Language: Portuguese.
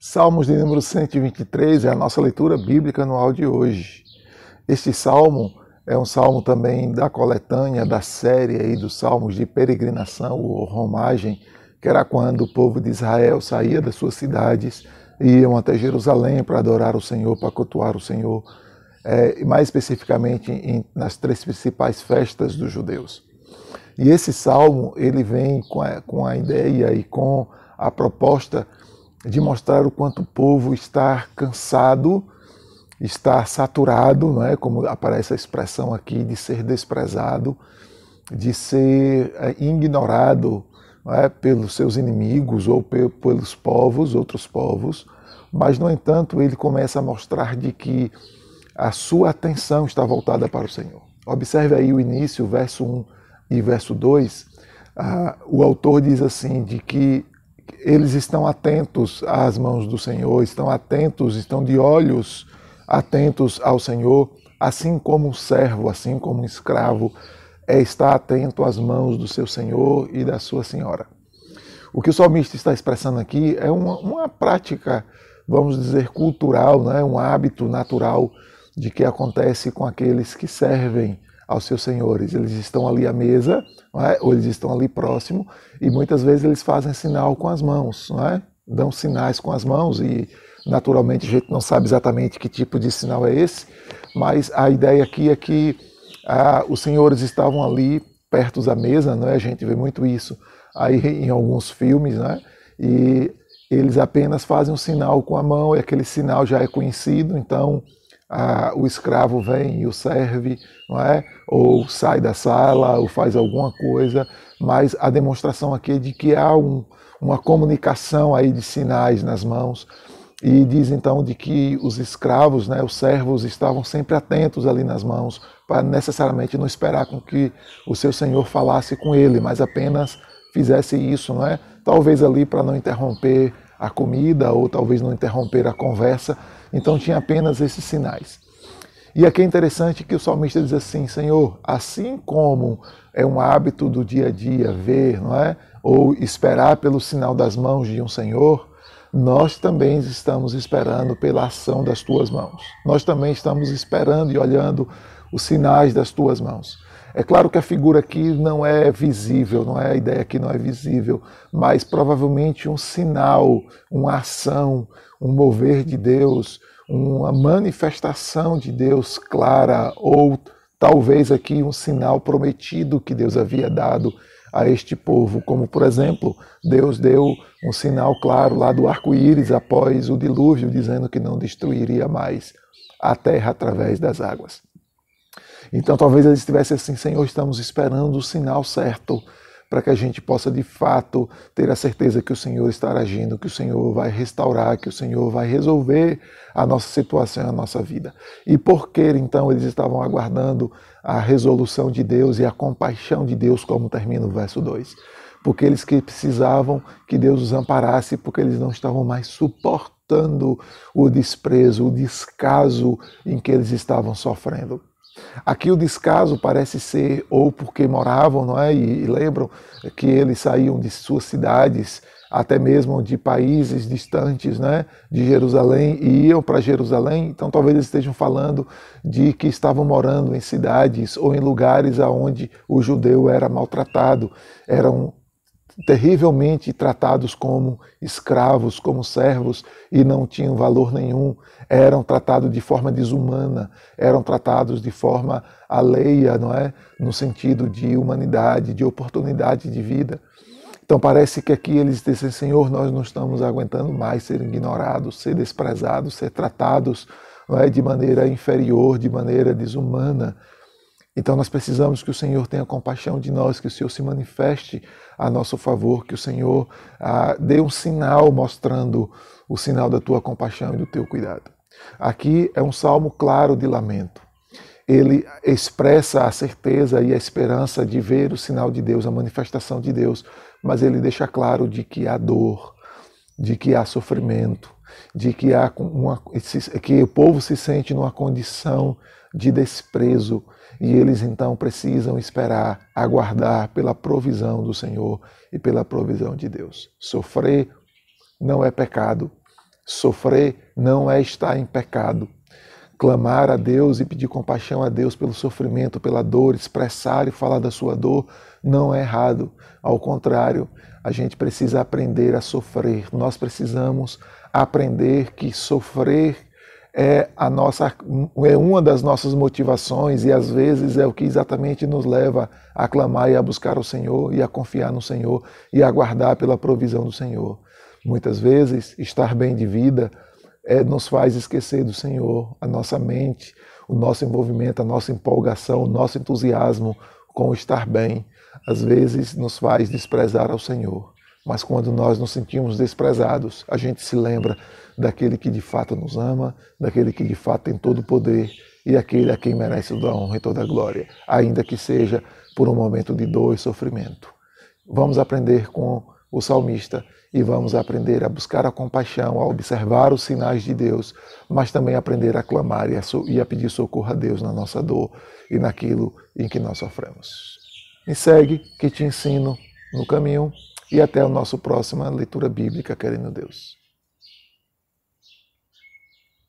Salmos de número 123 é a nossa leitura bíblica anual de hoje. Este salmo é um salmo também da coletânea da série aí dos salmos de peregrinação ou romagem, que era quando o povo de Israel saía das suas cidades e iam até Jerusalém para adorar o Senhor, para cultuar o Senhor, é, mais especificamente em, nas três principais festas dos judeus. E esse salmo ele vem com a, com a ideia e com a proposta de mostrar o quanto o povo está cansado, está saturado, não é? como aparece a expressão aqui, de ser desprezado, de ser é, ignorado é? pelos seus inimigos ou pelos povos, outros povos, mas, no entanto, ele começa a mostrar de que a sua atenção está voltada para o Senhor. Observe aí o início, verso 1 e verso 2. Ah, o autor diz assim, de que eles estão atentos às mãos do Senhor, estão atentos, estão de olhos atentos ao Senhor, assim como um servo, assim como um escravo é estar atento às mãos do seu Senhor e da sua senhora. O que o salmista está expressando aqui é uma, uma prática, vamos dizer, cultural, né? um hábito natural de que acontece com aqueles que servem aos seus senhores. Eles estão ali à mesa, é? ou eles estão ali próximo, e muitas vezes eles fazem sinal com as mãos, é? dão sinais com as mãos, e naturalmente a gente não sabe exatamente que tipo de sinal é esse, mas a ideia aqui é que ah, os senhores estavam ali perto da mesa, não é? a gente vê muito isso aí em alguns filmes, né? e eles apenas fazem um sinal com a mão, e aquele sinal já é conhecido, então ah, o escravo vem e o serve, não é? ou sai da sala, ou faz alguma coisa, mas a demonstração aqui é de que há um, uma comunicação aí de sinais nas mãos, e diz então de que os escravos, né, os servos, estavam sempre atentos ali nas mãos, para necessariamente não esperar com que o seu senhor falasse com ele, mas apenas fizesse isso, não é? Talvez ali para não interromper a comida ou talvez não interromper a conversa, então tinha apenas esses sinais. E aqui é interessante que o salmista diz assim: Senhor, assim como é um hábito do dia a dia ver, não é? Ou esperar pelo sinal das mãos de um Senhor, nós também estamos esperando pela ação das tuas mãos. Nós também estamos esperando e olhando os sinais das tuas mãos. É claro que a figura aqui não é visível, não é a ideia que não é visível, mas provavelmente um sinal, uma ação, um mover de Deus, uma manifestação de Deus clara, ou talvez aqui um sinal prometido que Deus havia dado a este povo, como por exemplo, Deus deu um sinal claro lá do arco-íris após o dilúvio, dizendo que não destruiria mais a terra através das águas. Então talvez eles estivessem assim, Senhor, estamos esperando o sinal certo para que a gente possa de fato ter a certeza que o Senhor está agindo, que o Senhor vai restaurar, que o Senhor vai resolver a nossa situação, a nossa vida. E por que então eles estavam aguardando a resolução de Deus e a compaixão de Deus, como termina o verso 2? Porque eles que precisavam que Deus os amparasse, porque eles não estavam mais suportando o desprezo, o descaso em que eles estavam sofrendo. Aqui o descaso parece ser ou porque moravam, não é? E, e lembram que eles saíam de suas cidades, até mesmo de países distantes, né, de Jerusalém e iam para Jerusalém. Então talvez eles estejam falando de que estavam morando em cidades ou em lugares aonde o judeu era maltratado, eram terrivelmente tratados como escravos, como servos e não tinham valor nenhum, eram tratados de forma desumana, eram tratados de forma alheia, não é? No sentido de humanidade, de oportunidade de vida. Então parece que aqui eles dizem, Senhor, nós não estamos aguentando mais ser ignorados, ser desprezados, ser tratados não é? de maneira inferior, de maneira desumana. Então nós precisamos que o Senhor tenha compaixão de nós, que o Senhor se manifeste a nosso favor, que o Senhor ah, dê um sinal mostrando o sinal da tua compaixão e do teu cuidado. Aqui é um salmo claro de lamento. Ele expressa a certeza e a esperança de ver o sinal de Deus, a manifestação de Deus, mas ele deixa claro de que há dor, de que há sofrimento, de que há uma, que o povo se sente numa condição de desprezo e eles então precisam esperar, aguardar pela provisão do Senhor e pela provisão de Deus. Sofrer não é pecado, Sofrer não é estar em pecado. Clamar a Deus e pedir compaixão a Deus pelo sofrimento, pela dor, expressar e falar da sua dor não é errado. Ao contrário, a gente precisa aprender a sofrer. Nós precisamos aprender que sofrer é a nossa é uma das nossas motivações e às vezes é o que exatamente nos leva a clamar e a buscar o Senhor e a confiar no Senhor e a aguardar pela provisão do Senhor. Muitas vezes estar bem de vida é, nos faz esquecer do Senhor, a nossa mente, o nosso envolvimento, a nossa empolgação, o nosso entusiasmo com o estar bem, às vezes nos faz desprezar ao Senhor. Mas quando nós nos sentimos desprezados, a gente se lembra daquele que de fato nos ama, daquele que de fato tem todo o poder e aquele a quem merece toda a honra e toda a glória, ainda que seja por um momento de dor e sofrimento. Vamos aprender com o salmista e vamos aprender a buscar a compaixão, a observar os sinais de Deus, mas também aprender a clamar e a, e a pedir socorro a Deus na nossa dor e naquilo em que nós sofremos. Me segue que te ensino no caminho e até a nossa próxima leitura bíblica, querendo Deus.